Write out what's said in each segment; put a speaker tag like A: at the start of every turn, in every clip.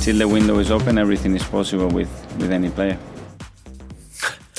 A: till the window is open, everything is possible with, with any player.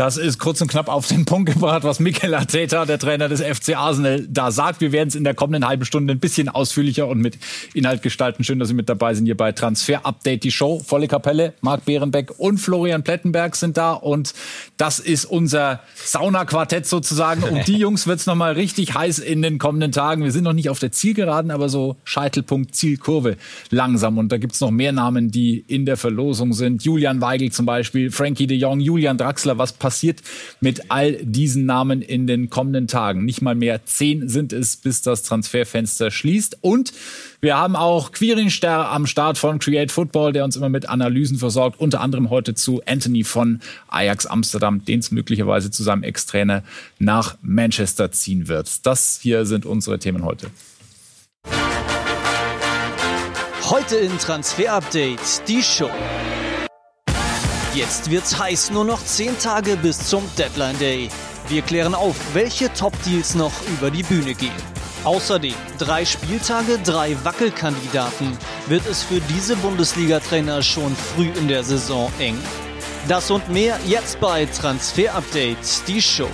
B: Das ist kurz und knapp auf den Punkt gebracht, was Mikel Arteta, der Trainer des FC Arsenal, da sagt. Wir werden es in der kommenden halben Stunde ein bisschen ausführlicher und mit Inhalt gestalten. Schön, dass Sie mit dabei sind hier bei Transfer Update, die Show. Volle Kapelle, Marc Behrenbeck und Florian Plettenberg sind da und das ist unser Saunaquartett sozusagen. Um die Jungs wird es nochmal richtig heiß in den kommenden Tagen. Wir sind noch nicht auf der Zielgeraden, aber so Scheitelpunkt, Zielkurve langsam. Und da gibt es noch mehr Namen, die in der Verlosung sind. Julian Weigel zum Beispiel, Frankie de Jong, Julian Draxler. Was passiert passiert mit all diesen Namen in den kommenden Tagen. Nicht mal mehr zehn sind es, bis das Transferfenster schließt. Und wir haben auch Quirin am Start von Create Football, der uns immer mit Analysen versorgt. Unter anderem heute zu Anthony von Ajax Amsterdam, den es möglicherweise zu seinem Ex-Trainer nach Manchester ziehen wird. Das hier sind unsere Themen heute.
C: Heute in Transfer Update die Show. Jetzt wird's heiß, nur noch 10 Tage bis zum Deadline Day. Wir klären auf, welche Top-Deals noch über die Bühne gehen. Außerdem drei Spieltage, drei Wackelkandidaten. Wird es für diese Bundesliga-Trainer schon früh in der Saison eng? Das und mehr jetzt bei Transfer Update, die Show.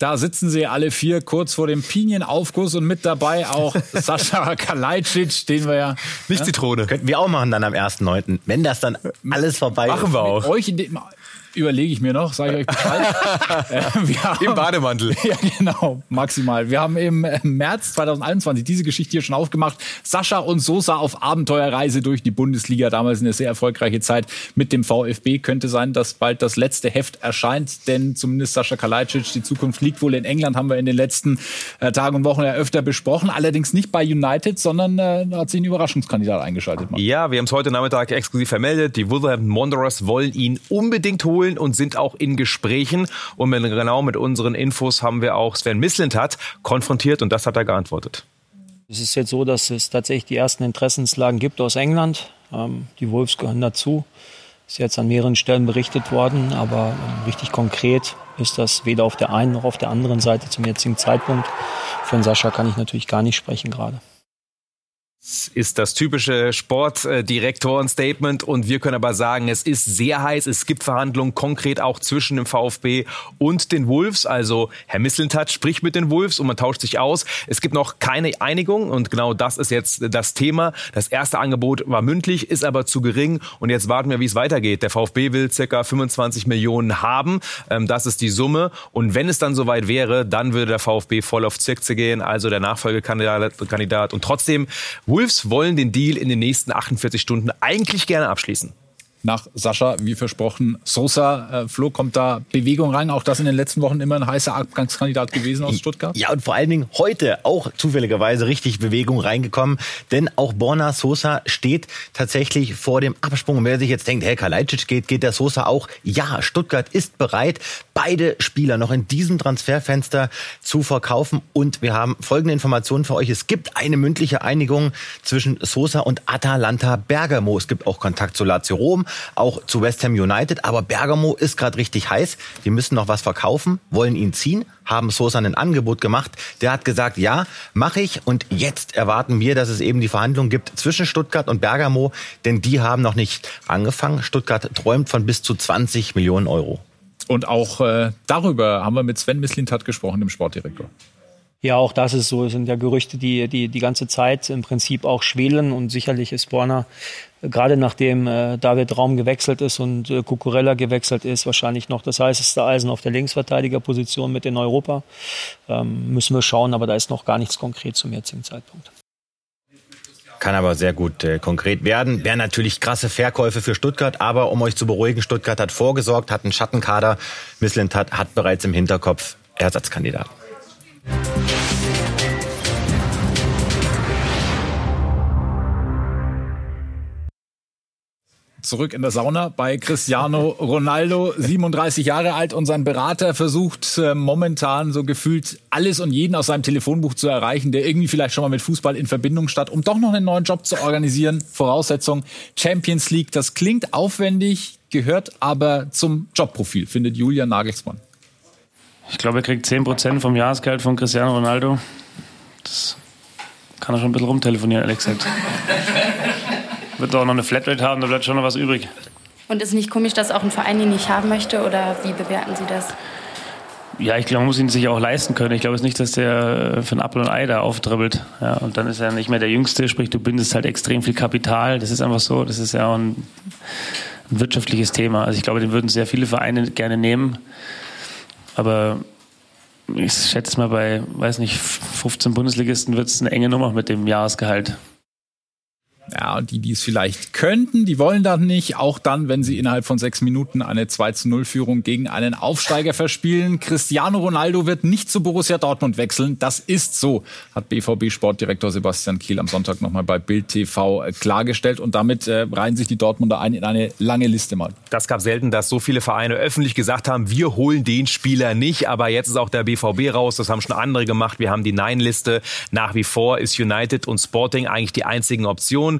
B: Da sitzen sie alle vier kurz vor dem Pinienaufguss und mit dabei auch Sascha Kalajdzic, den wir ja...
D: Nicht Zitrone.
E: Könnten wir auch machen dann am 1.9., wenn das dann alles vorbei
B: Machen
E: ist.
B: wir auch. Mit euch in dem, überlege ich mir noch, sage ich euch Bescheid.
D: äh, haben, Im Bademantel.
B: Ja, genau, maximal. Wir haben im März 2021 diese Geschichte hier schon aufgemacht. Sascha und Sosa auf Abenteuerreise durch die Bundesliga. Damals eine sehr erfolgreiche Zeit mit dem VfB. Könnte sein, dass bald das letzte Heft erscheint, denn zumindest Sascha Kalajdzic, die Zukunft liegt wohl in England, haben wir in den letzten äh, Tagen und Wochen ja öfter besprochen. Allerdings nicht bei United, sondern äh, hat sich ein Überraschungskandidat eingeschaltet.
D: Mann. Ja, wir haben es heute Nachmittag exklusiv vermeldet. Die Wolverhampton Wanderers wollen ihn unbedingt holen holen und sind auch in Gesprächen. Und genau mit unseren Infos haben wir auch Sven Mislintat konfrontiert und das hat er geantwortet.
F: Es ist jetzt so, dass es tatsächlich die ersten Interessenslagen gibt aus England. Ähm, die Wolves gehören dazu. Ist jetzt an mehreren Stellen berichtet worden, aber ähm, richtig konkret ist das weder auf der einen noch auf der anderen Seite zum jetzigen Zeitpunkt. Von Sascha kann ich natürlich gar nicht sprechen gerade
D: ist das typische Sportdirektoren-Statement und wir können aber sagen, es ist sehr heiß. Es gibt Verhandlungen konkret auch zwischen dem VfB und den Wolves. Also Herr Mislintat spricht mit den Wolves und man tauscht sich aus. Es gibt noch keine Einigung und genau das ist jetzt das Thema. Das erste Angebot war mündlich, ist aber zu gering und jetzt warten wir, wie es weitergeht. Der VfB will circa 25 Millionen haben. Ähm, das ist die Summe und wenn es dann soweit wäre, dann würde der VfB voll auf Zirkze gehen, also der Nachfolgekandidat und trotzdem Wolves wollen den Deal in den nächsten 48 Stunden eigentlich gerne abschließen
B: nach Sascha, wie versprochen. Sosa, äh, Flo, kommt da Bewegung rein? Auch das in den letzten Wochen immer ein heißer Abgangskandidat gewesen aus Stuttgart?
E: Ja, und vor allen Dingen heute auch zufälligerweise richtig Bewegung reingekommen. Denn auch Borna Sosa steht tatsächlich vor dem Absprung. Und wer sich jetzt denkt, hey, Kalajdzic geht, geht der Sosa auch? Ja, Stuttgart ist bereit, beide Spieler noch in diesem Transferfenster zu verkaufen. Und wir haben folgende Informationen für euch. Es gibt eine mündliche Einigung zwischen Sosa und Atalanta Bergamo. Es gibt auch Kontakt zu Lazio Rom auch zu West Ham United. Aber Bergamo ist gerade richtig heiß. Die müssen noch was verkaufen, wollen ihn ziehen, haben Sosa ein Angebot gemacht. Der hat gesagt, ja, mache ich. Und jetzt erwarten wir, dass es eben die Verhandlungen gibt zwischen Stuttgart und Bergamo, denn die haben noch nicht angefangen. Stuttgart träumt von bis zu 20 Millionen Euro.
B: Und auch äh, darüber haben wir mit Sven Mislintat gesprochen, dem Sportdirektor.
F: Ja, auch das ist so. Es sind ja Gerüchte, die, die die ganze Zeit im Prinzip auch schwelen. Und sicherlich ist Borna, äh, gerade nachdem äh, David Raum gewechselt ist und äh, Cucurella gewechselt ist, wahrscheinlich noch das heißeste Eisen auf der Linksverteidigerposition mit in Europa. Ähm, müssen wir schauen, aber da ist noch gar nichts konkret zum jetzigen Zeitpunkt.
E: Kann aber sehr gut äh, konkret werden. Wären natürlich krasse Verkäufe für Stuttgart, aber um euch zu beruhigen, Stuttgart hat vorgesorgt, hat einen Schattenkader. Missland hat, hat bereits im Hinterkopf Ersatzkandidaten.
B: Zurück in der Sauna bei Cristiano Ronaldo, 37 Jahre alt und sein Berater versucht äh, momentan so gefühlt alles und jeden aus seinem Telefonbuch zu erreichen, der irgendwie vielleicht schon mal mit Fußball in Verbindung stand, um doch noch einen neuen Job zu organisieren. Voraussetzung Champions League. Das klingt aufwendig, gehört aber zum Jobprofil, findet Julian Nagelsmann.
G: Ich glaube, er kriegt 10% vom Jahresgeld von Cristiano Ronaldo. Das kann er schon ein bisschen rumtelefonieren, gesagt. Wird auch noch eine Flatrate haben, da bleibt schon noch was übrig.
H: Und ist nicht komisch, dass auch ein Verein ihn nicht haben möchte? Oder wie bewerten Sie das?
G: Ja, ich glaube, man muss ihn sich auch leisten können. Ich glaube es nicht, dass der für ein Apfel und Ei da auftribbelt. Ja, und dann ist er nicht mehr der Jüngste, sprich, du bindest halt extrem viel Kapital. Das ist einfach so. Das ist ja auch ein, ein wirtschaftliches Thema. Also ich glaube, den würden sehr viele Vereine gerne nehmen. Aber ich schätze mal, bei, weiß nicht, 15 Bundesligisten wird es eine enge Nummer mit dem Jahresgehalt.
B: Ja, die, die es vielleicht könnten, die wollen dann nicht. Auch dann, wenn sie innerhalb von sechs Minuten eine 2 zu 0 Führung gegen einen Aufsteiger verspielen. Cristiano Ronaldo wird nicht zu Borussia Dortmund wechseln. Das ist so, hat BVB-Sportdirektor Sebastian Kiel am Sonntag nochmal bei Bild TV äh, klargestellt. Und damit äh, reihen sich die Dortmunder ein in eine lange Liste mal.
D: Das gab selten, dass so viele Vereine öffentlich gesagt haben, wir holen den Spieler nicht. Aber jetzt ist auch der BVB raus. Das haben schon andere gemacht. Wir haben die Nein-Liste. Nach wie vor ist United und Sporting eigentlich die einzigen Optionen.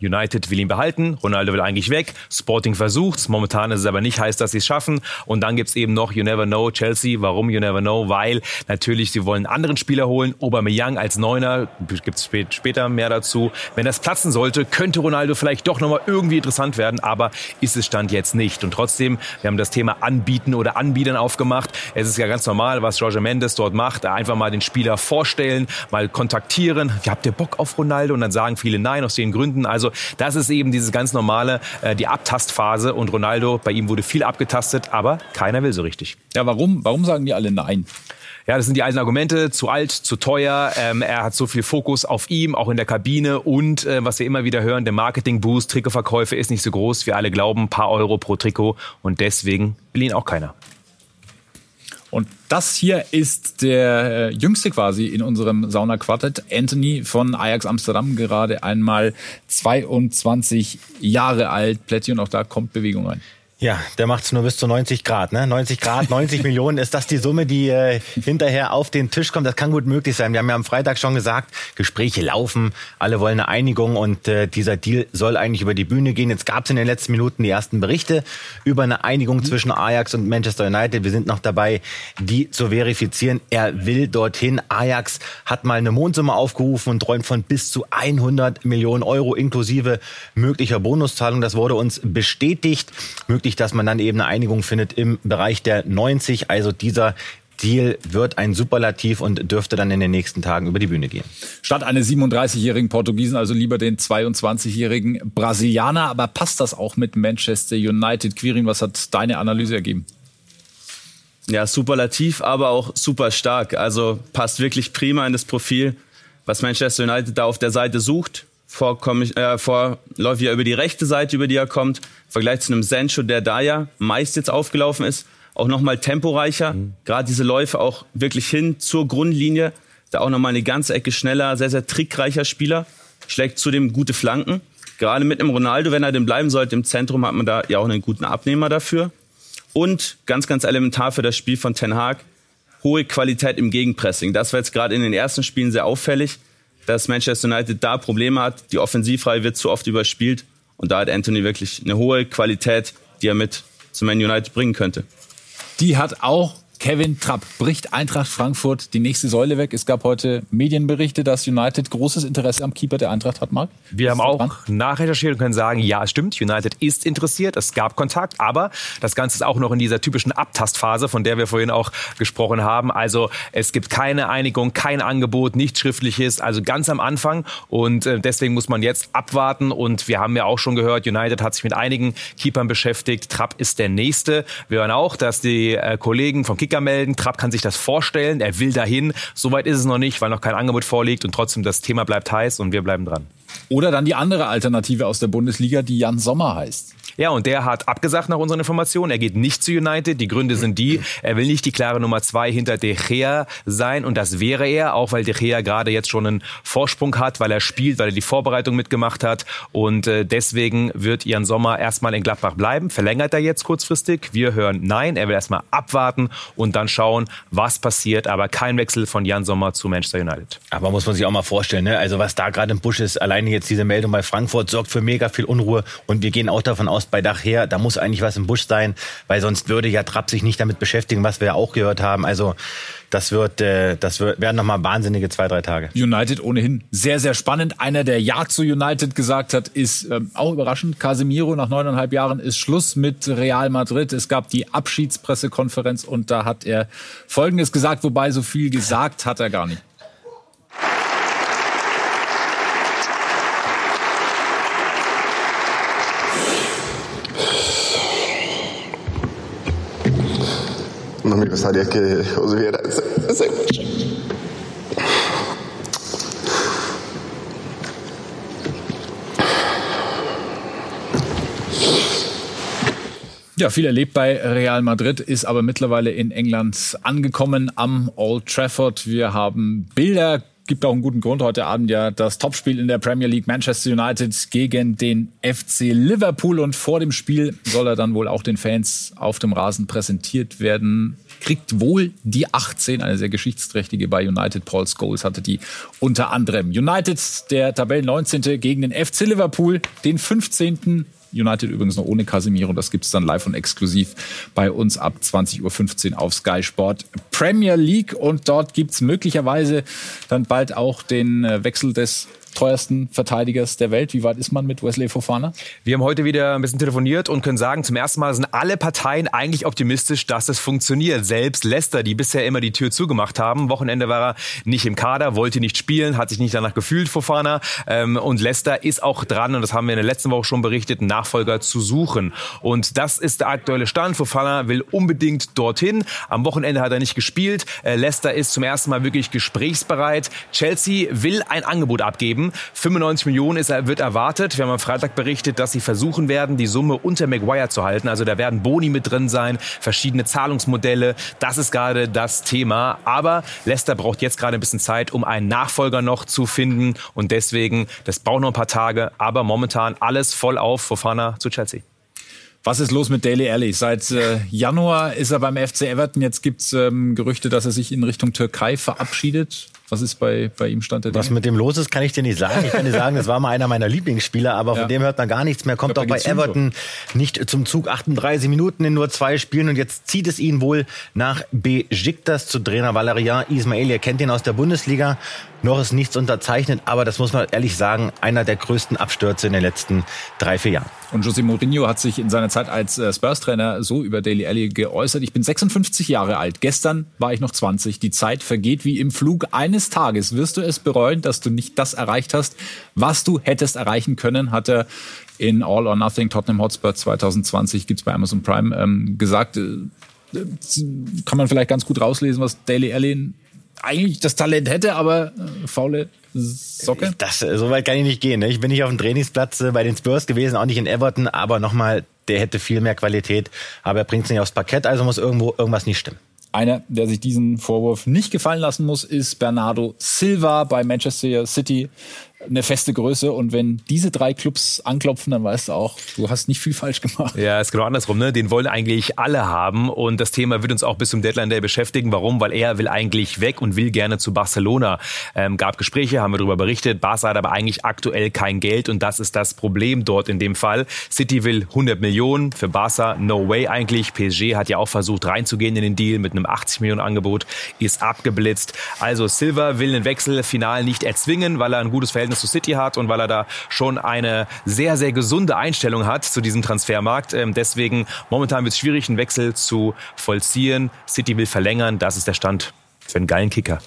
D: United will ihn behalten, Ronaldo will eigentlich weg, Sporting versucht's, momentan ist es aber nicht, heißt, dass sie es schaffen. Und dann gibt's eben noch You Never Know, Chelsea. Warum You Never Know? Weil natürlich sie wollen anderen Spieler holen, Aubameyang als Neuner, gibt's später mehr dazu. Wenn das platzen sollte, könnte Ronaldo vielleicht doch nochmal irgendwie interessant werden, aber ist es Stand jetzt nicht. Und trotzdem, wir haben das Thema Anbieten oder Anbietern aufgemacht. Es ist ja ganz normal, was Roger Mendes dort macht, einfach mal den Spieler vorstellen, mal kontaktieren. Habt ihr Bock auf Ronaldo? Und dann sagen viele Nein aus den Gründen. Also also das ist eben dieses ganz normale, äh, die Abtastphase. Und Ronaldo, bei ihm wurde viel abgetastet, aber keiner will so richtig.
B: Ja, warum? Warum sagen die alle Nein?
D: Ja, das sind die alten Argumente. Zu alt, zu teuer. Ähm, er hat so viel Fokus auf ihm, auch in der Kabine. Und äh, was wir immer wieder hören, der Marketing-Boost, Trikotverkäufe ist nicht so groß. Wir alle glauben, ein paar Euro pro Trikot. Und deswegen will ihn auch keiner.
B: Und das hier ist der äh, jüngste quasi in unserem Sauna-Quartett. Anthony von Ajax Amsterdam, gerade einmal 22 Jahre alt. Plätti auch da kommt Bewegung rein.
E: Ja, der macht's nur bis zu 90 Grad, ne? 90 Grad, 90 Millionen, ist das die Summe, die äh, hinterher auf den Tisch kommt? Das kann gut möglich sein. Wir haben ja am Freitag schon gesagt, Gespräche laufen, alle wollen eine Einigung und äh, dieser Deal soll eigentlich über die Bühne gehen. Jetzt gab's in den letzten Minuten die ersten Berichte über eine Einigung zwischen Ajax und Manchester United. Wir sind noch dabei, die zu verifizieren. Er will dorthin. Ajax hat mal eine Mondsumme aufgerufen und träumt von bis zu 100 Millionen Euro inklusive möglicher Bonuszahlung. Das wurde uns bestätigt. Möglich möglich, dass man dann eben eine Einigung findet im Bereich der 90. Also dieser Deal wird ein Superlativ und dürfte dann in den nächsten Tagen über die Bühne gehen.
B: Statt eines 37-jährigen Portugiesen also lieber den 22-jährigen Brasilianer. Aber passt das auch mit Manchester United? Quirin, was hat deine Analyse ergeben?
I: Ja, superlativ, aber auch super stark. Also passt wirklich prima in das Profil, was Manchester United da auf der Seite sucht vorläufig äh, vorläufig über die rechte Seite, über die er kommt. Im Vergleich zu einem Sancho, der da ja meist jetzt aufgelaufen ist, auch nochmal temporeicher. Mhm. Gerade diese Läufe auch wirklich hin zur Grundlinie. Da auch nochmal eine ganze Ecke schneller, sehr, sehr trickreicher Spieler. Schlägt zudem gute Flanken. Gerade mit einem Ronaldo, wenn er denn bleiben sollte im Zentrum, hat man da ja auch einen guten Abnehmer dafür. Und ganz, ganz elementar für das Spiel von Ten Hag, hohe Qualität im Gegenpressing. Das war jetzt gerade in den ersten Spielen sehr auffällig dass Manchester United da Probleme hat. Die Offensivreihe wird zu oft überspielt. Und da hat Anthony wirklich eine hohe Qualität, die er mit zu Man United bringen könnte.
B: Die hat auch Kevin Trapp bricht Eintracht Frankfurt die nächste Säule weg. Es gab heute Medienberichte, dass United großes Interesse am Keeper der Eintracht hat, Marc.
D: Wir haben auch dran? nachrecherchiert und können sagen, ja, es stimmt, United ist interessiert, es gab Kontakt, aber das Ganze ist auch noch in dieser typischen Abtastphase, von der wir vorhin auch gesprochen haben. Also es gibt keine Einigung, kein Angebot, nichts Schriftliches, also ganz am Anfang und äh, deswegen muss man jetzt abwarten und wir haben ja auch schon gehört, United hat sich mit einigen Keepern beschäftigt, Trapp ist der nächste. Wir hören auch, dass die äh, Kollegen vom Kicker melden. Trapp kann sich das vorstellen. Er will dahin. Soweit ist es noch nicht, weil noch kein Angebot vorliegt. Und trotzdem, das Thema bleibt heiß und wir bleiben dran.
B: Oder dann die andere Alternative aus der Bundesliga, die Jan Sommer heißt.
D: Ja, und der hat abgesagt nach unseren Informationen. Er geht nicht zu United. Die Gründe sind die, er will nicht die klare Nummer zwei hinter De Gea sein. Und das wäre er, auch weil De Gea gerade jetzt schon einen Vorsprung hat, weil er spielt, weil er die Vorbereitung mitgemacht hat. Und äh, deswegen wird Jan Sommer erstmal in Gladbach bleiben. Verlängert er jetzt kurzfristig? Wir hören nein. Er will erstmal abwarten und dann schauen, was passiert. Aber kein Wechsel von Jan Sommer zu Manchester United.
E: Aber muss man sich auch mal vorstellen, ne? also was da gerade im Busch ist, alleine jetzt diese Meldung bei Frankfurt sorgt für mega viel Unruhe. Und wir gehen auch davon aus, muss bei Dach her, da muss eigentlich was im Busch sein, weil sonst würde ja Trapp sich nicht damit beschäftigen, was wir ja auch gehört haben. Also das wird, äh, das wird, werden nochmal wahnsinnige zwei, drei Tage.
B: United ohnehin sehr, sehr spannend. Einer, der Ja zu United gesagt hat, ist ähm, auch überraschend. Casemiro nach neuneinhalb Jahren ist Schluss mit Real Madrid. Es gab die Abschiedspressekonferenz und da hat er Folgendes gesagt, wobei so viel gesagt hat er gar nicht.
J: No me gustaría que os viera ese, ese.
B: Ja, viel erlebt bei Real Madrid, ist aber mittlerweile in England angekommen am Old Trafford. Wir haben Bilder gibt auch einen guten Grund. Heute Abend ja das Topspiel in der Premier League Manchester United gegen den FC Liverpool. Und vor dem Spiel soll er dann wohl auch den Fans auf dem Rasen präsentiert werden. Kriegt wohl die 18, eine sehr geschichtsträchtige bei United. Paul Scholes hatte die unter anderem. United, der Tabellen 19. gegen den FC Liverpool, den 15. United übrigens noch ohne Casemiro. Das gibt's dann live und exklusiv bei uns ab 20.15 Uhr auf Sky Sport Premier League. Und dort gibt's möglicherweise dann bald auch den äh, Wechsel des teuersten Verteidigers der Welt. Wie weit ist man mit Wesley Fofana?
D: Wir haben heute wieder ein bisschen telefoniert und können sagen, zum ersten Mal sind alle Parteien eigentlich optimistisch, dass es funktioniert. Selbst Leicester, die bisher immer die Tür zugemacht haben. Wochenende war er nicht im Kader, wollte nicht spielen, hat sich nicht danach gefühlt, Fofana. Ähm, und Leicester ist auch dran, und das haben wir in der letzten Woche schon berichtet, einen Nachfolger zu suchen. Und das ist der aktuelle Stand. Fofana will unbedingt dorthin. Am Wochenende hat er nicht gespielt. Äh, Leicester ist zum ersten Mal wirklich gesprächsbereit. Chelsea will ein Angebot abgeben. 95 Millionen ist, wird erwartet. Wir haben am Freitag berichtet, dass sie versuchen werden, die Summe unter Maguire zu halten. Also da werden Boni mit drin sein, verschiedene Zahlungsmodelle. Das ist gerade das Thema. Aber Leicester braucht jetzt gerade ein bisschen Zeit, um einen Nachfolger noch zu finden. Und deswegen, das braucht noch ein paar Tage. Aber momentan alles voll auf Fofana zu Chelsea.
B: Was ist los mit Daly Alley? Seit äh, Januar ist er beim FC Everton. Jetzt gibt's ähm, Gerüchte, dass er sich in Richtung Türkei verabschiedet. Was ist bei, bei ihm Stand der
E: Was mit dem los ist, kann ich dir nicht sagen. Ich kann dir sagen, das war mal einer meiner Lieblingsspieler, aber ja. von dem hört man gar nichts mehr. Kommt glaub, auch bei Everton so. nicht zum Zug. 38 Minuten in nur zwei Spielen und jetzt zieht es ihn wohl nach Besiktas zu Trainer Valerian Ismail. Ihr kennt ihn aus der Bundesliga. Noch ist nichts unterzeichnet, aber das muss man ehrlich sagen, einer der größten Abstürze in den letzten drei, vier Jahren.
B: Und José Mourinho hat sich in seiner Zeit als äh, Spurs-Trainer so über Daily Alley geäußert. Ich bin 56 Jahre alt. Gestern war ich noch 20. Die Zeit vergeht wie im Flug. Eines Tages wirst du es bereuen, dass du nicht das erreicht hast, was du hättest erreichen können, hat er in All or Nothing Tottenham Hotspur 2020, gibt's bei Amazon Prime, ähm, gesagt. Äh, kann man vielleicht ganz gut rauslesen, was Daily Alley eigentlich das Talent hätte, aber äh, faule Socke?
E: Das, äh, so weit kann ich nicht gehen. Ne? Ich bin nicht auf dem Trainingsplatz äh, bei den Spurs gewesen, auch nicht in Everton, aber nochmal, der hätte viel mehr Qualität, aber er bringt es nicht aufs Parkett, also muss irgendwo irgendwas nicht stimmen.
B: Einer, der sich diesen Vorwurf nicht gefallen lassen muss, ist Bernardo Silva bei Manchester City eine feste Größe. Und wenn diese drei Clubs anklopfen, dann weißt du auch, du hast nicht viel falsch gemacht.
D: Ja, ist genau andersrum. Ne? Den wollen eigentlich alle haben. Und das Thema wird uns auch bis zum Deadline Day beschäftigen. Warum? Weil er will eigentlich weg und will gerne zu Barcelona. Ähm, gab Gespräche, haben wir darüber berichtet. Barca hat aber eigentlich aktuell kein Geld und das ist das Problem dort in dem Fall. City will 100 Millionen für Barca, no way eigentlich. PSG hat ja auch versucht reinzugehen in den Deal mit einem 80 Millionen Angebot, ist abgeblitzt. Also Silva will den Wechsel final nicht erzwingen, weil er ein gutes Verhältnis zu City hat und weil er da schon eine sehr, sehr gesunde Einstellung hat zu diesem Transfermarkt. Ähm, deswegen momentan wird es schwierig, einen Wechsel zu vollziehen. City will verlängern. Das ist der Stand für einen geilen Kicker.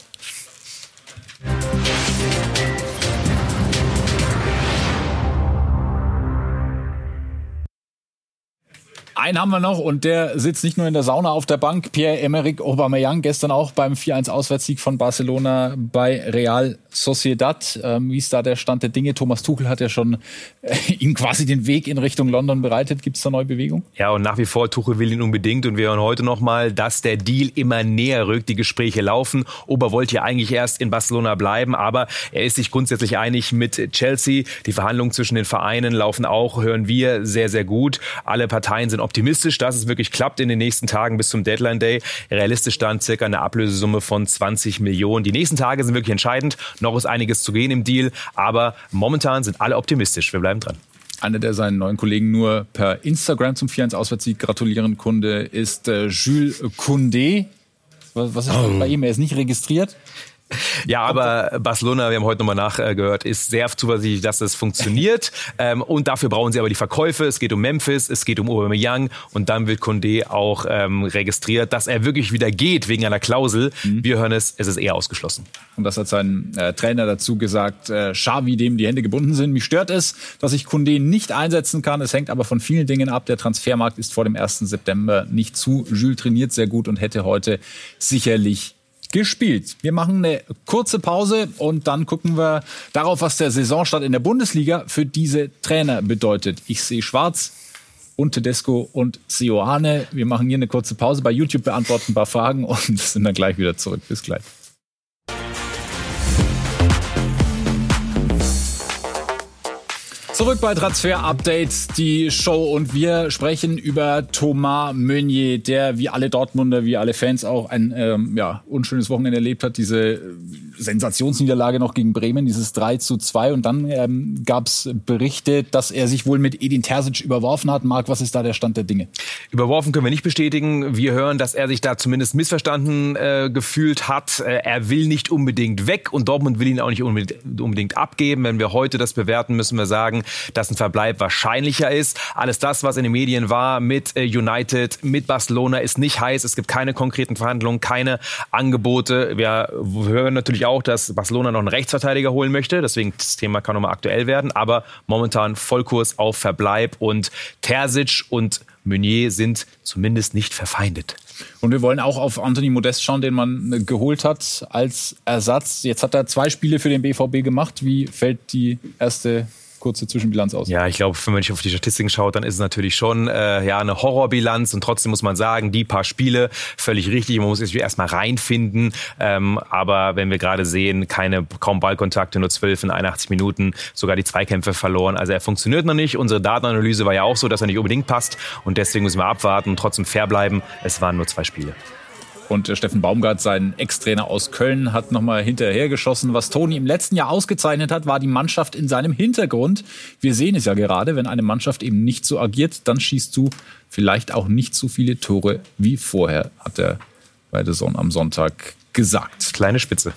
B: Einen haben wir noch und der sitzt nicht nur in der Sauna auf der Bank. Pierre-Emerick Aubameyang gestern auch beim 4-1 Auswärtssieg von Barcelona bei Real Sociedad. Ähm, wie ist da der Stand der Dinge? Thomas Tuchel hat ja schon äh, ihm quasi den Weg in Richtung London bereitet. Gibt es da neue Bewegung?
D: Ja, und nach wie vor Tuchel will ihn unbedingt und wir hören heute nochmal, dass der Deal immer näher rückt. Die Gespräche laufen. Ober wollte ja eigentlich erst in Barcelona bleiben, aber er ist sich grundsätzlich einig mit Chelsea. Die Verhandlungen zwischen den Vereinen laufen auch, hören wir, sehr, sehr gut. Alle Parteien sind optimistisch, dass es wirklich klappt in den nächsten Tagen bis zum Deadline Day. Realistisch stand circa eine Ablösesumme von 20 Millionen. Die nächsten Tage sind wirklich entscheidend. Noch ist einiges zu gehen im Deal, aber momentan sind alle optimistisch. Wir bleiben dran.
B: Einer, der seinen neuen Kollegen nur per Instagram zum 4-1-Auswärtssieg gratulieren konnte, ist äh, Jules Koundé. Was, was ist oh. bei ihm? Er ist nicht registriert.
D: Ja, aber Barcelona, wir haben heute nochmal nachgehört, ist sehr zuversichtlich, dass es funktioniert. ähm, und dafür brauchen sie aber die Verkäufe. Es geht um Memphis, es geht um Aubameyang und dann wird Condé auch ähm, registriert, dass er wirklich wieder geht wegen einer Klausel. Mhm. Wir hören es, es ist eher ausgeschlossen.
B: Und das hat sein äh, Trainer dazu gesagt, äh, Xavi, dem die Hände gebunden sind. Mich stört es, dass ich Condé nicht einsetzen kann. Es hängt aber von vielen Dingen ab. Der Transfermarkt ist vor dem 1. September nicht zu. Jules trainiert sehr gut und hätte heute sicherlich gespielt. Wir machen eine kurze Pause und dann gucken wir darauf, was der Saisonstart in der Bundesliga für diese Trainer bedeutet. Ich sehe schwarz. Und Tedesco und Sioane. Wir machen hier eine kurze Pause. Bei YouTube beantworten ein paar Fragen und sind dann gleich wieder zurück. Bis gleich. Zurück bei Transfer Update, die Show und wir sprechen über Thomas Meunier, der wie alle Dortmunder, wie alle Fans auch ein ähm, ja, unschönes Wochenende erlebt hat. Diese Sensationsniederlage noch gegen Bremen, dieses 3 zu 2 und dann ähm, gab es Berichte, dass er sich wohl mit Edin Terzic überworfen hat. Marc, was ist da der Stand der Dinge?
D: Überworfen können wir nicht bestätigen. Wir hören, dass er sich da zumindest missverstanden äh, gefühlt hat. Äh, er will nicht unbedingt weg und Dortmund will ihn auch nicht unbedingt, unbedingt abgeben. Wenn wir heute das bewerten, müssen wir sagen, dass ein Verbleib wahrscheinlicher ist. Alles das, was in den Medien war mit äh, United, mit Barcelona, ist nicht heiß. Es gibt keine konkreten Verhandlungen, keine Angebote. Wir hören natürlich auch, dass Barcelona noch einen Rechtsverteidiger holen möchte. Deswegen das Thema kann nochmal aktuell werden. Aber momentan Vollkurs auf Verbleib und Terzic und Meunier sind zumindest nicht verfeindet.
B: Und wir wollen auch auf Anthony Modest schauen, den man geholt hat als Ersatz. Jetzt hat er zwei Spiele für den BVB gemacht. Wie fällt die erste kurze Zwischenbilanz aus?
D: Ja, ich glaube, wenn nicht auf die Statistiken schaut, dann ist es natürlich schon äh, ja eine Horrorbilanz und trotzdem muss man sagen, die paar Spiele völlig richtig. Man muss sich erstmal reinfinden. Ähm, aber wenn wir gerade sehen, keine kaum Ballkontakte, nur 12 in 81 Minuten, sogar die Zweikämpfe verloren. Also er funktioniert noch nicht. Unsere Datenanalyse war ja auch so, dass er nicht unbedingt passt und deswegen müssen wir abwarten und trotzdem fair bleiben. Es waren nur zwei Spiele.
B: Und äh, Steffen Baumgart, sein Ex-Trainer aus Köln, hat nochmal hinterhergeschossen. Was Toni im letzten Jahr ausgezeichnet hat, war die Mannschaft in seinem Hintergrund. Wir sehen es ja gerade, wenn eine Mannschaft eben nicht so agiert, dann schießt du vielleicht auch nicht so viele Tore wie vorher, hat er bei der Sonne am Sonntag gesagt.
D: Kleine Spitze.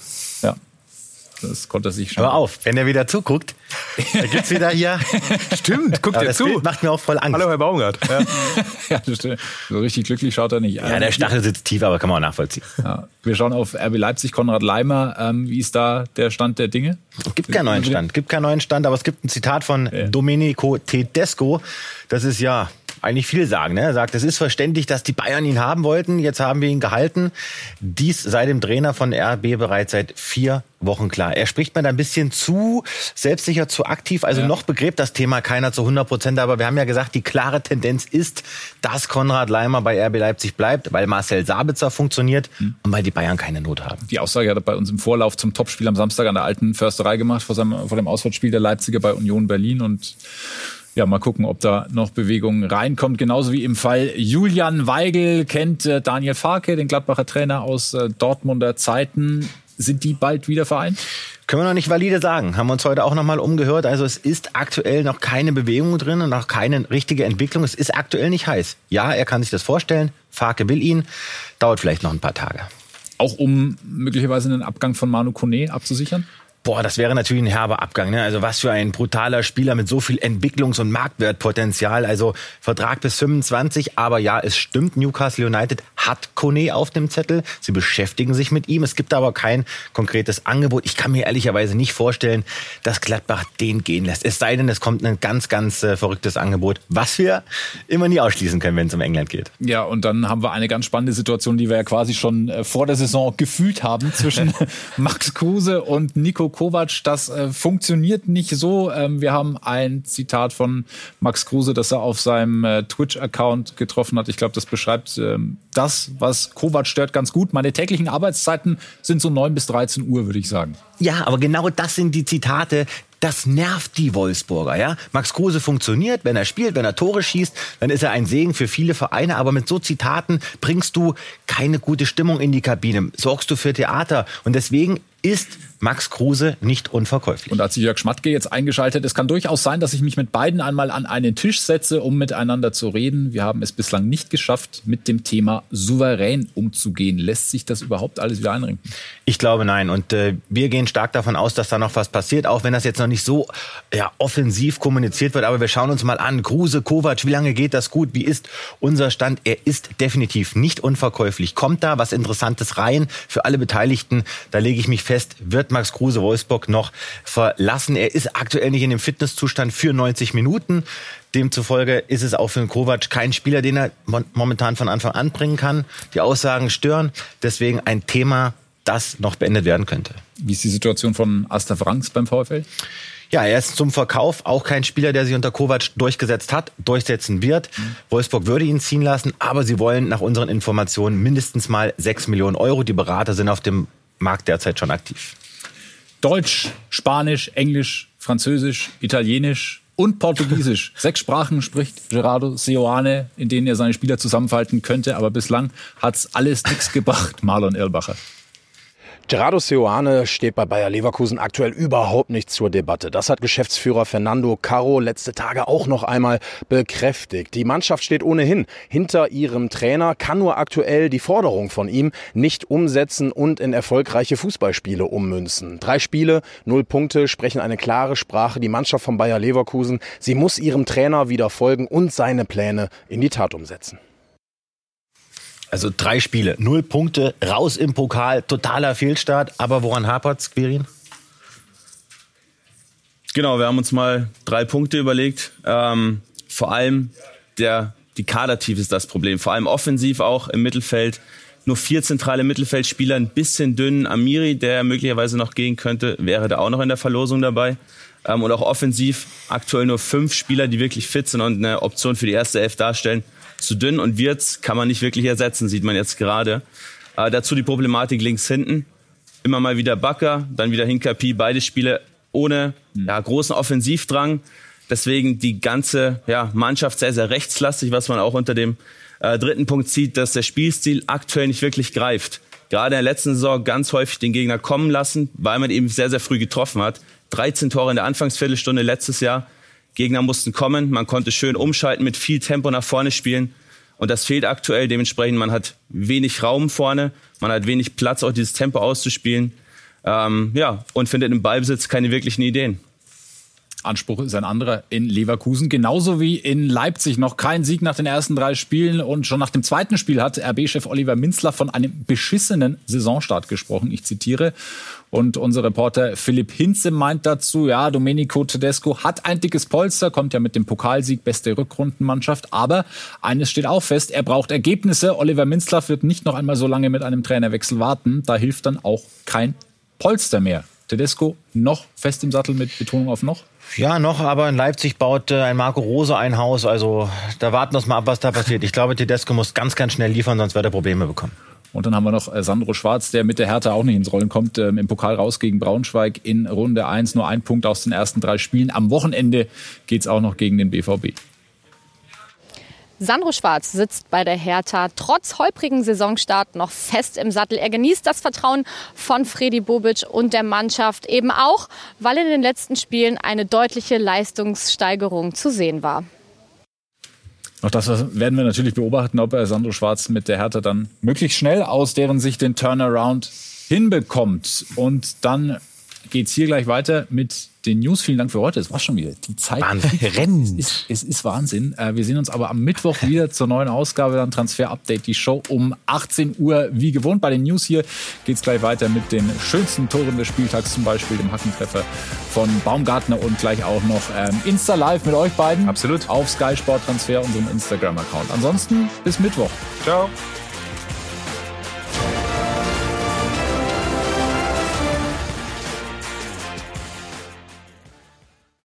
B: Das konnte er sich schon.
E: Hör auf, wenn er wieder zuguckt, da gibt's wieder hier.
D: stimmt, guckt er zu.
E: Bild macht mir auch voll Angst.
D: Hallo, Herr Baumgart.
B: Ja. ja, das stimmt. So richtig glücklich schaut er nicht.
E: Ja, der Stachel sitzt tief, aber kann man auch nachvollziehen.
B: Ja. Wir schauen auf RB Leipzig, Konrad Leimer. Ähm, wie ist da der Stand der Dinge?
E: Es gibt keinen neuen Stand, gibt keinen neuen Stand, aber es gibt ein Zitat von ja. Domenico Tedesco. Das ist ja eigentlich viel sagen. Ne? Er sagt, es ist verständlich, dass die Bayern ihn haben wollten. Jetzt haben wir ihn gehalten. Dies sei dem Trainer von RB bereits seit vier Wochen klar. Er spricht mir da ein bisschen zu selbstsicher, zu aktiv. Also ja. noch begräbt das Thema keiner zu 100 Prozent. Aber wir haben ja gesagt, die klare Tendenz ist, dass Konrad Leimer bei RB Leipzig bleibt, weil Marcel Sabitzer funktioniert mhm. und weil die Bayern keine Not haben.
B: Die Aussage hat er bei uns im Vorlauf zum Topspiel am Samstag an der alten Försterei gemacht, vor, seinem, vor dem Auswärtsspiel der Leipziger bei Union Berlin. Und ja, mal gucken, ob da noch Bewegung reinkommt. Genauso wie im Fall Julian Weigel kennt äh, Daniel Farke, den Gladbacher Trainer aus äh, Dortmunder Zeiten. Sind die bald wieder vereint?
E: Können wir noch nicht valide sagen. Haben wir uns heute auch noch mal umgehört. Also es ist aktuell noch keine Bewegung drin und noch keine richtige Entwicklung. Es ist aktuell nicht heiß. Ja, er kann sich das vorstellen. Farke will ihn. Dauert vielleicht noch ein paar Tage.
B: Auch um möglicherweise einen Abgang von Manu Kone abzusichern?
E: Boah, das wäre natürlich ein herber Abgang. Ne? Also was für ein brutaler Spieler mit so viel Entwicklungs- und Marktwertpotenzial. Also Vertrag bis 25. Aber ja, es stimmt, Newcastle United hat Kone auf dem Zettel. Sie beschäftigen sich mit ihm. Es gibt aber kein konkretes Angebot. Ich kann mir ehrlicherweise nicht vorstellen, dass Gladbach den gehen lässt. Es sei denn, es kommt ein ganz, ganz äh, verrücktes Angebot, was wir immer nie ausschließen können, wenn es um England geht.
B: Ja, und dann haben wir eine ganz spannende Situation, die wir ja quasi schon äh, vor der Saison gefühlt haben zwischen Max Kruse und Nico Kovac, das äh, funktioniert nicht so. Ähm, wir haben ein Zitat von Max Kruse, das er auf seinem äh, Twitch-Account getroffen hat. Ich glaube, das beschreibt ähm, das, was Kovac stört, ganz gut. Meine täglichen Arbeitszeiten sind so 9 bis 13 Uhr, würde ich sagen.
E: Ja, aber genau das sind die Zitate, das nervt die Wolfsburger, ja. Max Kruse funktioniert, wenn er spielt, wenn er Tore schießt, dann ist er ein Segen für viele Vereine, aber mit so Zitaten bringst du keine gute Stimmung in die Kabine, sorgst du für Theater und deswegen ist Max Kruse nicht unverkäuflich.
B: Und als Jörg Schmatke jetzt eingeschaltet, es kann durchaus sein, dass ich mich mit beiden einmal an einen Tisch setze, um miteinander zu reden. Wir haben es bislang nicht geschafft, mit dem Thema souverän umzugehen. Lässt sich das überhaupt alles wieder einringen?
E: Ich glaube nein. Und äh, wir gehen stark davon aus, dass da noch was passiert, auch wenn das jetzt noch nicht so ja, offensiv kommuniziert wird. Aber wir schauen uns mal an. Kruse, Kovac, wie lange geht das gut? Wie ist unser Stand? Er ist definitiv nicht unverkäuflich. Kommt da was Interessantes rein für alle Beteiligten? Da lege ich mich fest, wird Max Kruse Wolfsburg noch verlassen. Er ist aktuell nicht in dem Fitnesszustand für 90 Minuten. Demzufolge ist es auch für den Kovac kein Spieler, den er momentan von Anfang an bringen kann. Die Aussagen stören. Deswegen ein Thema, das noch beendet werden könnte.
B: Wie ist die Situation von Asta Franks beim VfL?
E: Ja, er ist zum Verkauf auch kein Spieler, der sich unter Kovac durchgesetzt hat, durchsetzen wird. Mhm. Wolfsburg würde ihn ziehen lassen, aber sie wollen nach unseren Informationen mindestens mal 6 Millionen Euro. Die Berater sind auf dem Markt derzeit schon aktiv.
B: Deutsch, Spanisch, Englisch, Französisch, Italienisch und Portugiesisch. Sechs Sprachen spricht Gerardo Seoane, in denen er seine Spieler zusammenfalten könnte, aber bislang hat's alles nichts gebracht, Marlon Erlbacher.
K: Gerardo Seoane steht bei Bayer Leverkusen aktuell überhaupt nicht zur Debatte. Das hat Geschäftsführer Fernando Caro letzte Tage auch noch einmal bekräftigt. Die Mannschaft steht ohnehin hinter ihrem Trainer, kann nur aktuell die Forderung von ihm nicht umsetzen und in erfolgreiche Fußballspiele ummünzen. Drei Spiele, null Punkte, sprechen eine klare Sprache. Die Mannschaft von Bayer Leverkusen, sie muss ihrem Trainer wieder folgen und seine Pläne in die Tat umsetzen.
E: Also drei Spiele, null Punkte, raus im Pokal, totaler Fehlstart. Aber woran hapert's, Quirin?
I: Genau, wir haben uns mal drei Punkte überlegt. Ähm, vor allem der, die Kadertiefe ist das Problem. Vor allem offensiv auch im Mittelfeld. Nur vier zentrale Mittelfeldspieler, ein bisschen dünn. Amiri, der möglicherweise noch gehen könnte, wäre da auch noch in der Verlosung dabei. Ähm, und auch offensiv aktuell nur fünf Spieler, die wirklich fit sind und eine Option für die erste Elf darstellen zu dünn und Wirtz kann man nicht wirklich ersetzen, sieht man jetzt gerade. Äh, dazu die Problematik links hinten. Immer mal wieder Bakker, dann wieder Hinkapi, beide Spiele ohne ja, großen Offensivdrang. Deswegen die ganze ja, Mannschaft sehr, sehr rechtslastig, was man auch unter dem äh, dritten Punkt sieht, dass der Spielstil aktuell nicht wirklich greift. Gerade in der letzten Saison ganz häufig den Gegner kommen lassen, weil man eben sehr, sehr früh getroffen hat. 13 Tore in der Anfangsviertelstunde letztes Jahr. Gegner mussten kommen, man konnte schön umschalten, mit viel Tempo nach vorne spielen. Und das fehlt aktuell. Dementsprechend, man hat wenig Raum vorne, man hat wenig Platz, auch dieses Tempo auszuspielen. Ähm, ja, und findet im Ballbesitz keine wirklichen Ideen.
B: Anspruch ist ein anderer in Leverkusen. Genauso wie in Leipzig noch kein Sieg nach den ersten drei Spielen. Und schon nach dem zweiten Spiel hat RB-Chef Oliver Minzler von einem beschissenen Saisonstart gesprochen. Ich zitiere. Und unser Reporter Philipp Hinze meint dazu, ja, Domenico Tedesco hat ein dickes Polster, kommt ja mit dem Pokalsieg, beste Rückrundenmannschaft. Aber eines steht auch fest, er braucht Ergebnisse. Oliver Minzler wird nicht noch einmal so lange mit einem Trainerwechsel warten. Da hilft dann auch kein Polster mehr. Tedesco noch fest im Sattel mit Betonung auf noch?
E: Ja, noch, aber in Leipzig baut äh, ein Marco Rose ein Haus. Also da warten wir mal ab, was da passiert. Ich glaube, Tedesco muss ganz, ganz schnell liefern, sonst wird er Probleme bekommen.
B: Und dann haben wir noch äh, Sandro Schwarz, der mit der Hertha auch nicht ins Rollen kommt, ähm, im Pokal raus gegen Braunschweig in Runde 1. Nur ein Punkt aus den ersten drei Spielen. Am Wochenende geht's auch noch gegen den BVB.
L: Sandro Schwarz sitzt bei der Hertha trotz holprigen Saisonstart noch fest im Sattel. Er genießt das Vertrauen von Fredi Bobic und der Mannschaft eben auch, weil in den letzten Spielen eine deutliche Leistungssteigerung zu sehen war.
B: Auch das werden wir natürlich beobachten, ob er Sandro Schwarz mit der Hertha dann möglichst schnell aus deren Sicht den Turnaround hinbekommt. Und dann geht's hier gleich weiter mit den News. Vielen Dank für heute. Es war schon wieder die Zeit.
E: Wahnsinn. Rennen.
B: Es ist, es ist Wahnsinn. Äh, wir sehen uns aber am Mittwoch wieder zur neuen Ausgabe, dann Transfer Update, die Show um 18 Uhr. Wie gewohnt bei den News hier geht's gleich weiter mit den schönsten Toren des Spieltags, zum Beispiel dem Hackentreffer von Baumgartner und gleich auch noch ähm, Insta Live mit euch beiden.
D: Absolut.
B: Auf Sky Sport Transfer, unserem Instagram-Account. Ansonsten bis Mittwoch.
D: Ciao.